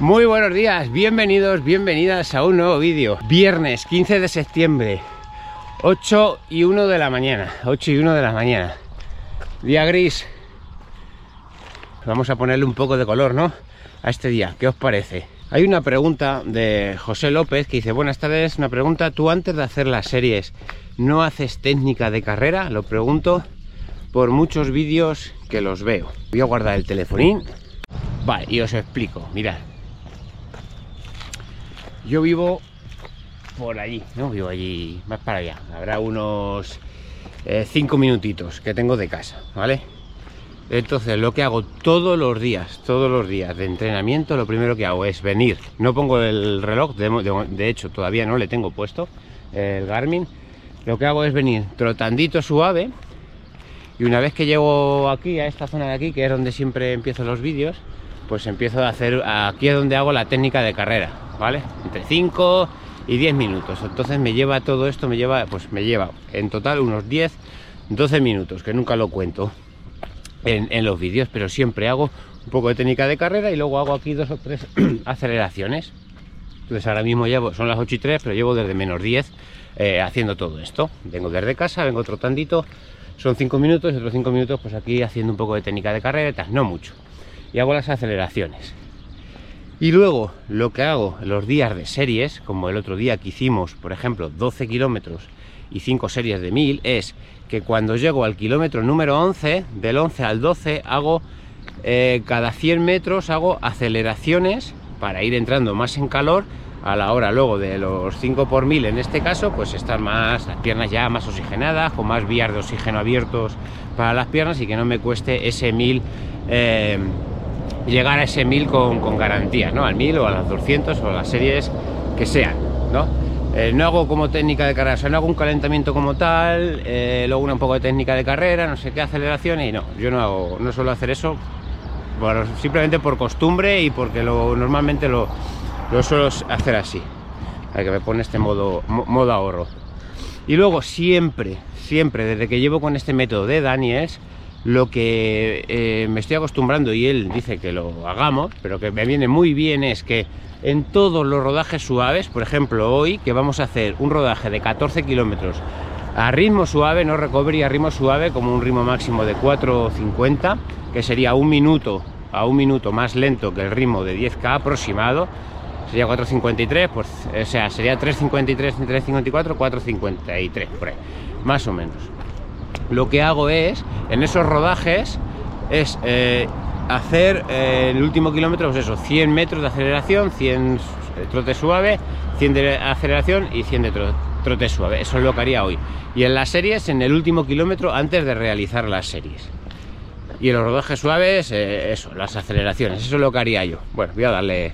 Muy buenos días, bienvenidos, bienvenidas a un nuevo vídeo. Viernes 15 de septiembre, 8 y 1 de la mañana. 8 y 1 de la mañana. Día gris. Vamos a ponerle un poco de color, ¿no? A este día, ¿qué os parece? Hay una pregunta de José López que dice, buenas tardes, una pregunta, ¿tú antes de hacer las series no haces técnica de carrera? Lo pregunto por muchos vídeos que los veo. Voy a guardar el telefonín. Vale, y os explico, mirad. Yo vivo por allí, ¿no? Vivo allí, más para allá. Habrá unos 5 eh, minutitos que tengo de casa, ¿vale? Entonces lo que hago todos los días, todos los días de entrenamiento, lo primero que hago es venir. No pongo el reloj, de, de hecho todavía no le tengo puesto el Garmin. Lo que hago es venir trotandito suave. Y una vez que llego aquí, a esta zona de aquí, que es donde siempre empiezo los vídeos, pues empiezo a hacer, aquí es donde hago la técnica de carrera, ¿vale? Entre 5 y 10 minutos. Entonces me lleva todo esto, me lleva, pues me lleva en total unos 10, 12 minutos, que nunca lo cuento en, los vídeos, pero siempre hago un poco de técnica de carrera y luego hago aquí dos o tres aceleraciones. Entonces ahora mismo llevo, son las 8 y 3, pero llevo desde menos 10 eh, haciendo todo esto. Vengo desde casa, vengo trotandito, son 5 minutos y otros 5 minutos pues aquí haciendo un poco de técnica de carrera, no mucho y hago las aceleraciones. Y luego lo que hago los días de series, como el otro día que hicimos, por ejemplo, 12 kilómetros y 5 series de 1000, es que cuando llego al kilómetro número 11, del 11 al 12, hago eh, cada 100 metros hago aceleraciones para ir entrando más en calor. A la hora luego de los 5 por 1000 en este caso pues están más las piernas ya más oxigenadas con más vías de oxígeno abiertos para las piernas y que no me cueste ese 1000 llegar a ese 1000 con, con garantía, ¿no? Al 1000 o a las 200 o a las series que sean, ¿no? Eh, no hago como técnica de carrera, no hago un calentamiento como tal, eh, luego un poco de técnica de carrera, no sé qué aceleraciones y no, yo no hago, no suelo hacer eso simplemente por costumbre y porque lo, normalmente lo, lo suelo hacer así. Hay que me pone este modo, modo ahorro. Y luego siempre, siempre, desde que llevo con este método de Daniels, lo que eh, me estoy acostumbrando y él dice que lo hagamos, pero que me viene muy bien es que en todos los rodajes suaves, por ejemplo hoy que vamos a hacer un rodaje de 14 kilómetros a ritmo suave, no recovery, a ritmo suave como un ritmo máximo de 4.50, que sería un minuto a un minuto más lento que el ritmo de 10k aproximado, sería 4.53, pues o sea, sería 3.53, 3.54, 4.53, por ahí, más o menos lo que hago es, en esos rodajes, es eh, hacer eh, el último kilómetro, pues eso, 100 metros de aceleración, 100 trote suave, 100 de aceleración y 100 de trote suave. Eso es lo que haría hoy. Y en las series, en el último kilómetro, antes de realizar las series. Y en los rodajes suaves, eh, eso, las aceleraciones. Eso es lo que haría yo. Bueno, voy a darle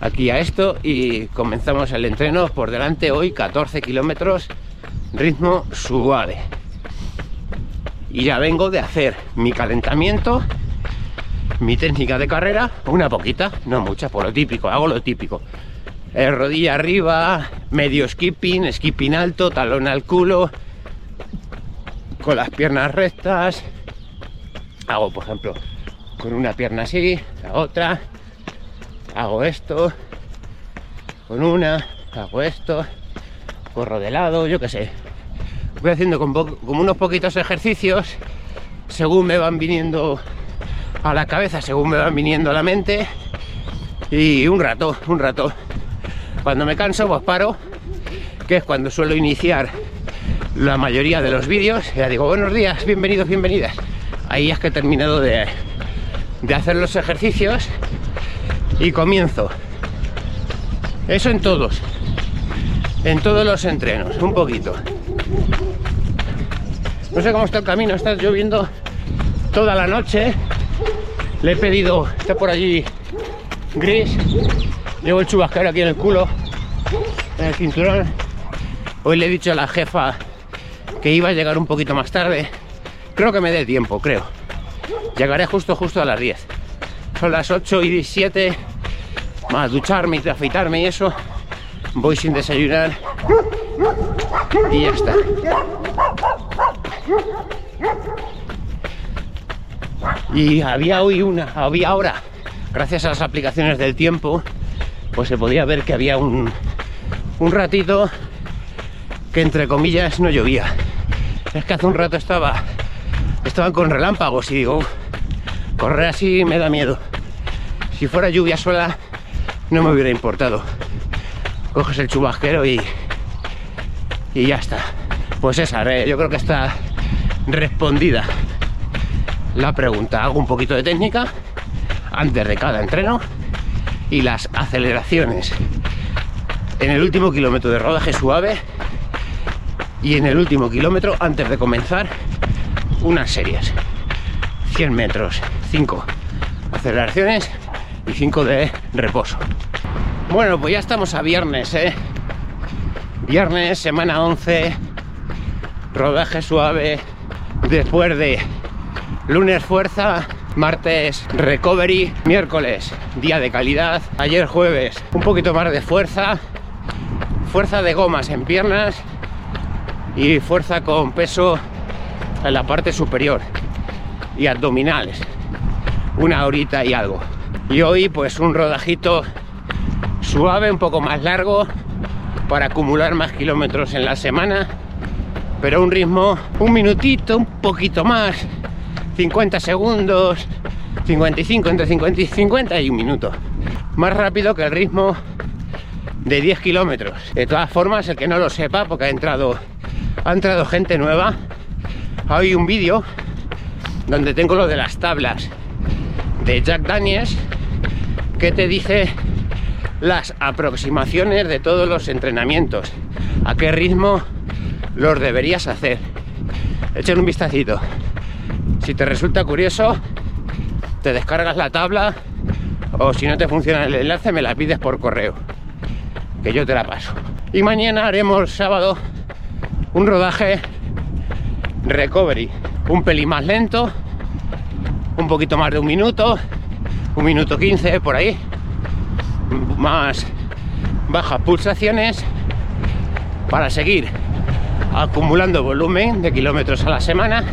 aquí a esto y comenzamos el entreno por delante hoy, 14 kilómetros, ritmo suave y ya vengo de hacer mi calentamiento mi técnica de carrera una poquita, no mucha, por lo típico, hago lo típico. Eh, rodilla arriba, medio skipping, skipping alto, talón al culo con las piernas rectas. Hago por ejemplo con una pierna así, la otra. Hago esto con una, hago esto. Corro de lado, yo qué sé voy haciendo como, unos poquitos ejercicios según me van viniendo a la cabeza, según me van viniendo a la mente y un rato, un rato. Cuando me canso pues paro, que es cuando suelo iniciar la mayoría de los vídeos. Ya digo, buenos días, bienvenidos, bienvenidas. Ahí es que he terminado de, de hacer los ejercicios y comienzo. Eso en todos, en todos los entrenos, un poquito. No sé cómo está el camino, está lloviendo toda la noche. Le he pedido, está por allí gris. Llevo el chubasquero aquí en el culo, en el cinturón. Hoy le he dicho a la jefa que iba a llegar un poquito más tarde. Creo que me dé tiempo, creo. Llegaré justo, justo a las 10. Son las 8 y 17. Más ducharme y afeitarme y eso. Voy sin desayunar. Y ya está. Y había hoy una, había ahora, gracias a las aplicaciones del tiempo, pues se podía ver que había un, un ratito que entre comillas no llovía. Es que hace un rato estaba estaban con relámpagos y digo, correr así me da miedo. Si fuera lluvia sola no me hubiera importado. Coges el chubasquero y y ya está. Pues esa, yo creo que está respondida la pregunta. Hago un poquito de técnica antes de cada entreno y las aceleraciones en el último kilómetro de rodaje suave y en el último kilómetro antes de comenzar unas series 100 metros 5 aceleraciones y 5 de reposo bueno pues ya estamos a viernes ¿eh? viernes semana 11 rodaje suave después de lunes fuerza martes recovery, miércoles día de calidad, ayer jueves un poquito más de fuerza, fuerza de gomas en piernas y fuerza con peso en la parte superior y abdominales, una horita y algo. Y hoy pues un rodajito suave, un poco más largo para acumular más kilómetros en la semana, pero un ritmo un minutito, un poquito más 50 segundos, 55, entre 50 y 50 y un minuto. Más rápido que el ritmo de 10 kilómetros. De todas formas, el que no lo sepa, porque ha entrado, ha entrado gente nueva, hay un vídeo donde tengo lo de las tablas de Jack Daniels que te dice las aproximaciones de todos los entrenamientos, a qué ritmo los deberías hacer. Echen un vistacito. Si te resulta curioso, te descargas la tabla o si no te funciona el enlace me la pides por correo, que yo te la paso. Y mañana haremos sábado un rodaje recovery, un pelín más lento, un poquito más de un minuto, un minuto 15 por ahí, más bajas pulsaciones para seguir acumulando volumen de kilómetros a la semana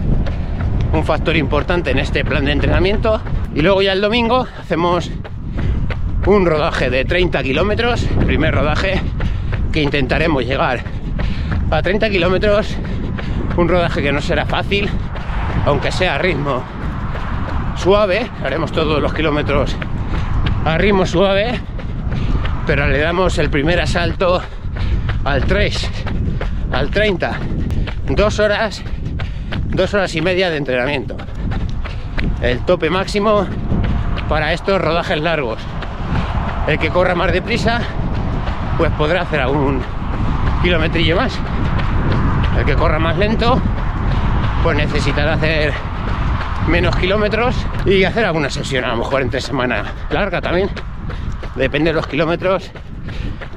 un factor importante en este plan de entrenamiento. Y luego ya el domingo hacemos un rodaje de 30 kilómetros, primer rodaje que intentaremos llegar a 30 kilómetros, un rodaje que no será fácil, aunque sea a ritmo suave, haremos todos los kilómetros a ritmo suave, pero le damos el primer asalto al 3, al 30, dos horas dos horas y media de entrenamiento. El tope máximo para estos rodajes largos. El que corra más deprisa, pues podrá hacer algún kilometrillo más. El que corra más lento, pues necesitará hacer menos kilómetros y hacer alguna sesión, a lo mejor entre semana larga también. Depende de los kilómetros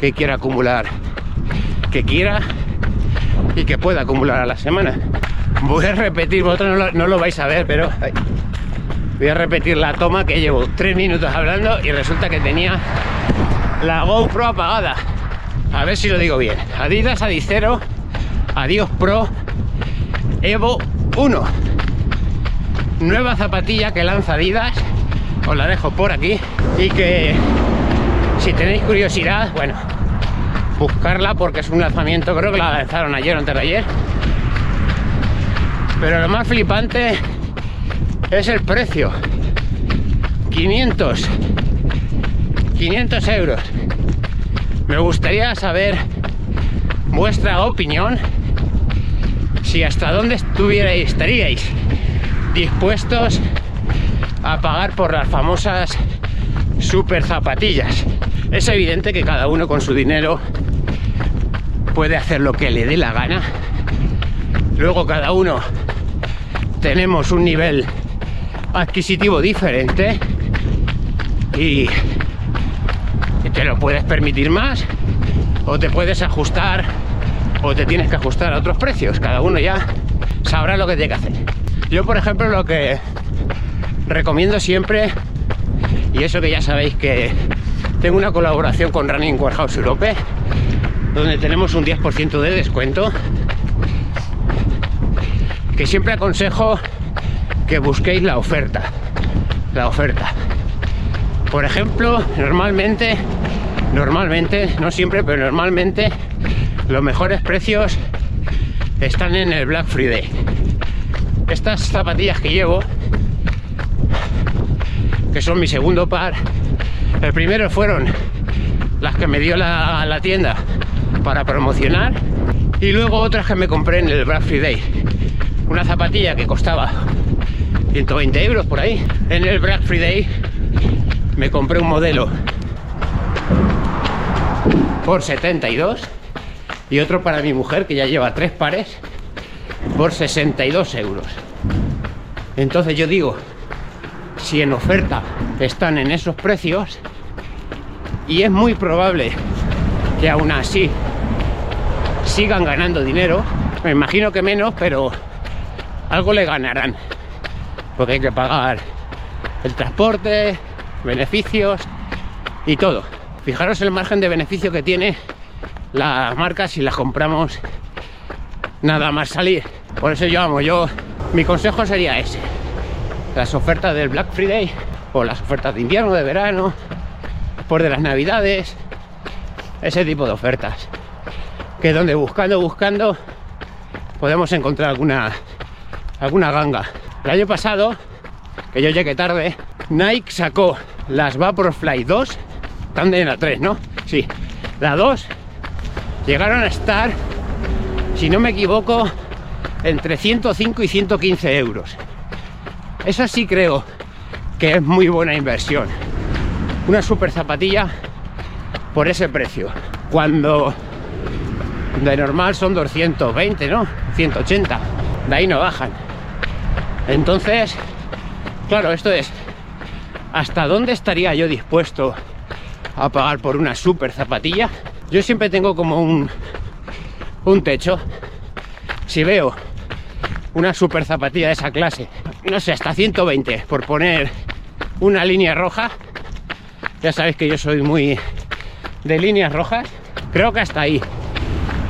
que quiera acumular, que quiera y que pueda acumular a la semana. Voy a repetir, vosotros no lo, vais a ver, pero voy a repetir la toma que llevo tres minutos hablando y resulta que tenía la GoPro apagada. A ver si lo digo bien. Adidas Adicero Adiós Pro Evo 1. Nueva zapatilla que lanza Adidas. Os la dejo por aquí. Y que si tenéis curiosidad, bueno, buscarla porque es un lanzamiento, creo que la lanzaron ayer o antes de ayer pero lo más flipante es el precio. 500. 500 euros. Me gustaría saber vuestra opinión. Si hasta dónde estuvierais, estaríais dispuestos a pagar por las famosas super zapatillas. Es evidente que cada uno con su dinero puede hacer lo que le dé la gana. Luego cada uno tenemos un nivel adquisitivo diferente y, te lo puedes permitir más o te puedes ajustar o te tienes que ajustar a otros precios. Cada uno ya sabrá lo que tiene que hacer. Yo, por ejemplo, lo que recomiendo siempre, y eso que ya sabéis que tengo una colaboración con Running Warehouse Europe, donde tenemos un 10% de descuento que siempre aconsejo que busquéis la oferta. La oferta. Por ejemplo, normalmente normalmente, no siempre, pero normalmente los mejores precios están en el Black Friday. Estas zapatillas que llevo, que son mi segundo par, el primero fueron las que me dio la, la tienda para promocionar y luego otras que me compré en el Black Friday. Una zapatilla que costaba 120 euros por ahí. En el Black Friday me compré un modelo por 72 y otro para mi mujer que ya lleva tres pares por 62 euros. Entonces yo digo, si en oferta están en esos precios y es muy probable que aún así sigan ganando dinero, me imagino que menos, pero algo le ganarán, porque hay que pagar el transporte, beneficios y todo. Fijaros el margen de beneficio que tiene la marca si las compramos nada más salir. Por eso yo amo, yo mi consejo sería ese. Las ofertas del Black Friday o las ofertas de invierno, de verano, por de las navidades, ese tipo de ofertas. Que donde buscando, buscando, podemos encontrar alguna alguna ganga. El año pasado, que yo llegué tarde, Nike sacó las Vaporfly 2, están de la 3, ¿no? Sí, la 2 llegaron a estar, si no me equivoco, entre 105 y 115 euros. Esa sí creo que es muy buena inversión. Una super zapatilla por ese precio. Cuando de normal son 220, ¿no? 180. De ahí no bajan. Entonces, claro, esto es hasta dónde estaría yo dispuesto a pagar por una super zapatilla. Yo siempre tengo como un, un techo. Si veo una super zapatilla de esa clase, no sé, hasta 120 por poner una línea roja. Ya sabéis que yo soy muy de líneas rojas. Creo que hasta ahí.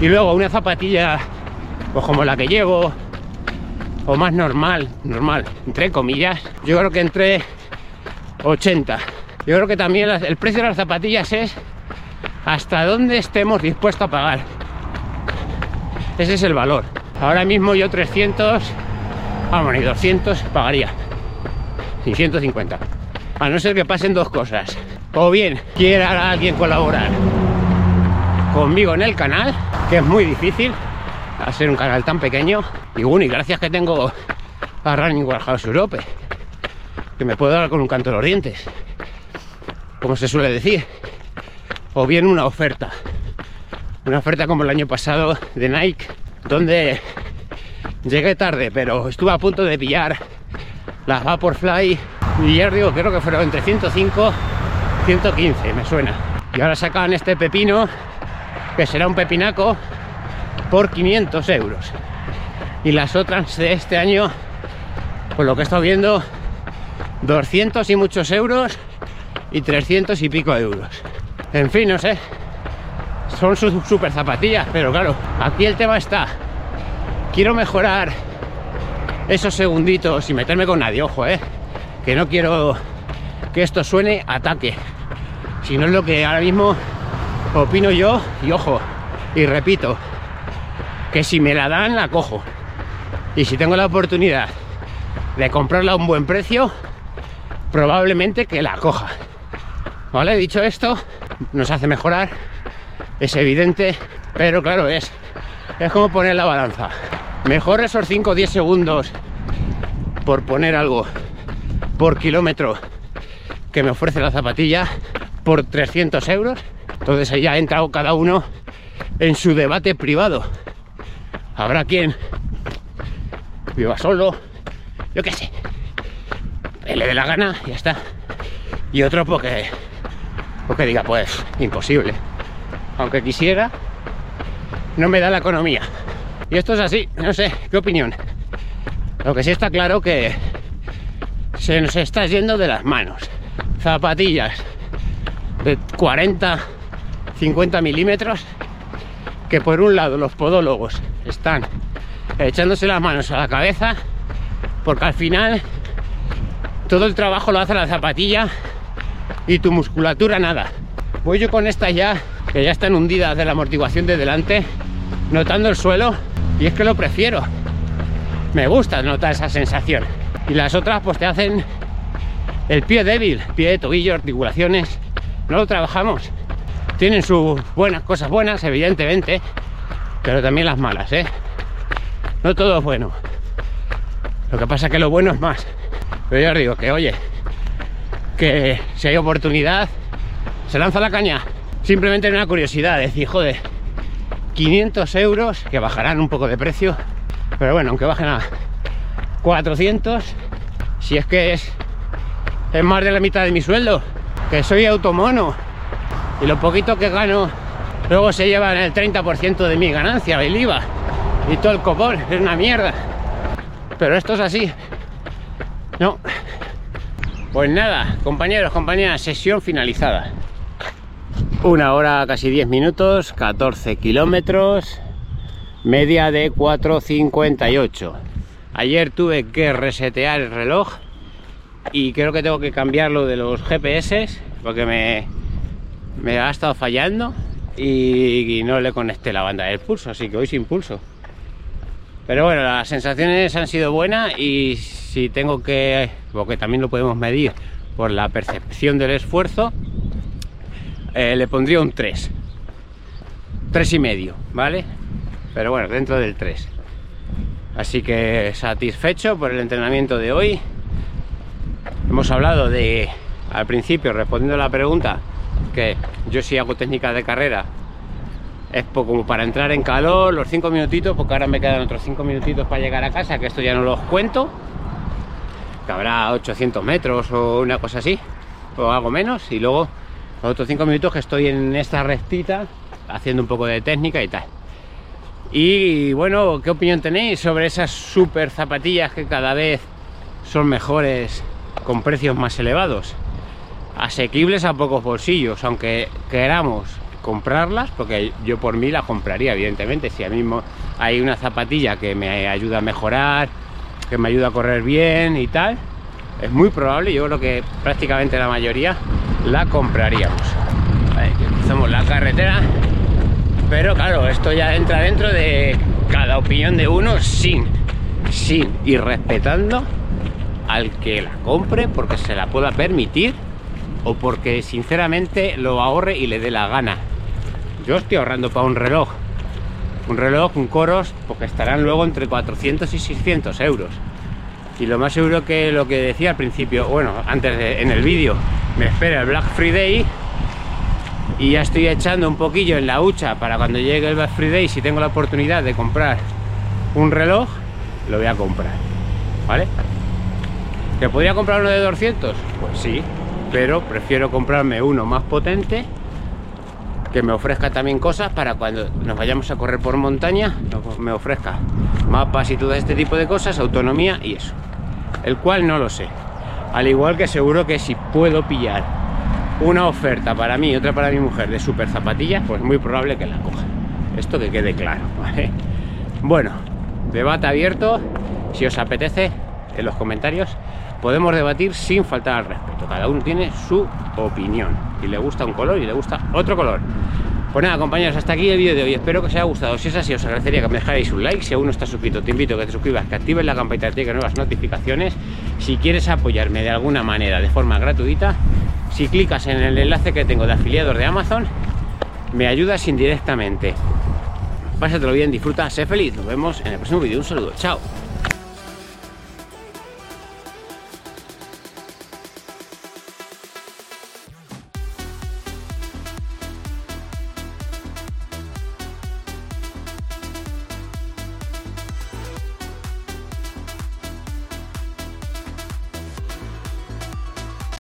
Y luego una zapatilla, pues como la que llevo, o más normal, normal, entre comillas, yo creo que entre 80. Yo creo que también el precio de las zapatillas es hasta dónde estemos dispuestos a pagar. Ese es el valor. Ahora mismo yo 300, vamos, ni 200 pagaría. Y 150. A no ser que pasen dos cosas. O bien quiera alguien colaborar conmigo en el canal, que es muy difícil, a ser un canal tan pequeño. Y bueno, y gracias que tengo a Running Warehouse Europe, que me puedo dar con un canto de los dientes, como se suele decir. O bien una oferta. Una oferta como el año pasado de Nike, donde llegué tarde, pero estuve a punto de pillar las Vaporfly. Y ya digo, creo que fueron entre 105 115, me suena. Y ahora sacan este pepino, que será un pepinaco, por 500 euros. Y las otras de este año, por lo que he estado viendo, 200 y muchos euros y 300 y pico euros. En fin, no sé. Son sus super zapatillas, pero claro, aquí el tema está. Quiero mejorar esos segunditos y meterme con nadie, ojo, eh. Que no quiero que esto suene ataque. Si no es lo que ahora mismo opino yo, y ojo, y repito, que si me la dan la cojo. Y si tengo la oportunidad de comprarla a un buen precio, probablemente que la coja. ¿Vale? Dicho esto, nos hace mejorar, es evidente, pero claro, es, es como poner la balanza. Mejor esos 5 o 10 segundos por poner algo por kilómetro que me ofrece la zapatilla por 300 euros. Entonces ahí ha entrado cada uno en su debate privado. Habrá quien viva solo, yo qué sé, le dé la gana y ya está. Y otro porque, porque diga, pues, imposible. Aunque quisiera, no me da la economía. Y esto es así, no sé, ¿qué opinión? Lo que sí está claro que se nos está yendo de las manos. Zapatillas de 40, 50 milímetros, que por un lado los podólogos están echándose las manos a la cabeza, porque al final todo el trabajo lo hace la zapatilla y tu musculatura nada. voy yo con esta ya, que ya están hundidas de la amortiguación de delante, notando el suelo, y es que lo prefiero. Me gusta notar esa sensación. Y las otras pues te hacen el pie débil, pie de tobillo, articulaciones. No lo trabajamos. Tienen sus buenas cosas buenas, evidentemente, pero también las malas, ¿eh? No todo es bueno. Lo que pasa es que lo bueno es más. Pero yo os digo que, oye, que si hay oportunidad, se lanza la caña. Simplemente una curiosidad, decir, joder, 500 euros, que bajarán un poco de precio, pero bueno, aunque bajen a 400, si es que es, es más de la mitad de mi sueldo, que soy automono, y lo poquito que gano, luego se llevan el 30% de mi ganancia, el IVA, y todo el copón, es una mierda. Pero esto es así. No. Pues nada, compañeros, compañeras, sesión finalizada. Una hora, casi 10 minutos, 14 kilómetros, media de 4.58. Ayer tuve que resetear el reloj y creo que tengo que cambiarlo de los GPS porque me, me ha estado fallando y, no le conecté la banda del pulso, así que hoy sin pulso. Pero bueno, las sensaciones han sido buenas y si tengo que, porque también lo podemos medir por la percepción del esfuerzo, eh, le pondría un 3. 3 y medio, ¿vale? Pero bueno, dentro del 3. Así que satisfecho por el entrenamiento de hoy. Hemos hablado de, al principio, respondiendo a la pregunta, yo sí hago técnica de carrera, es como para entrar en calor, los 5 minutitos, porque ahora me quedan otros 5 minutitos para llegar a casa, que esto ya no los cuento, que habrá 800 metros o una cosa así, o algo menos, y luego los otros 5 minutos que estoy en esta rectita, haciendo un poco de técnica y tal. Y bueno, ¿qué opinión tenéis sobre esas super zapatillas que cada vez son mejores con precios más elevados? Asequibles a pocos bolsillos, aunque queramos comprarlas, porque yo por mí la compraría, evidentemente. Si a mismo hay una zapatilla que me ayuda a mejorar, que me ayuda a correr bien y tal, es muy probable, yo creo que prácticamente la mayoría la compraríamos. Vale, la carretera, pero claro, esto ya entra dentro de cada opinión de uno sin, sin y respetando al que la compre porque se la pueda permitir o porque sinceramente lo ahorre y le dé la gana. Yo estoy ahorrando para un reloj. Un reloj, un coros, porque estarán luego entre 400 y 600 euros. Y lo más seguro que lo que decía al principio, bueno, antes en el vídeo, me espera el Black Friday y ya estoy echando un poquillo en la hucha para cuando llegue el Black Friday, si tengo la oportunidad de comprar un reloj, lo voy a comprar. ¿Vale? ¿Que podría comprar uno de 200? Pues sí, pero prefiero comprarme uno más potente que me ofrezca también cosas para cuando nos vayamos a correr por montaña, me ofrezca mapas y todo este tipo de cosas, autonomía y eso. El cual no lo sé. Al igual que seguro que si puedo pillar una oferta para mí y otra para mi mujer de super zapatillas, pues muy probable que la coja. Esto que quede claro. Bueno, debate abierto. Si os apetece, en los comentarios podemos debatir sin faltar al respeto. Cada uno tiene su opinión y le gusta un color y le gusta otro color. Pues nada, compañeros, hasta aquí el vídeo de hoy. Espero que os haya gustado. Si es así, os agradecería que me dejarais un like. Si aún no estás suscrito, te invito a que te suscribas, que actives la campanita de nuevas notificaciones. Si quieres apoyarme de alguna manera, de forma gratuita, si clicas en el enlace que tengo de afiliados de Amazon, me ayudas indirectamente. Pásatelo bien, disfruta, sé feliz. Nos vemos en el próximo vídeo. Un saludo, chao.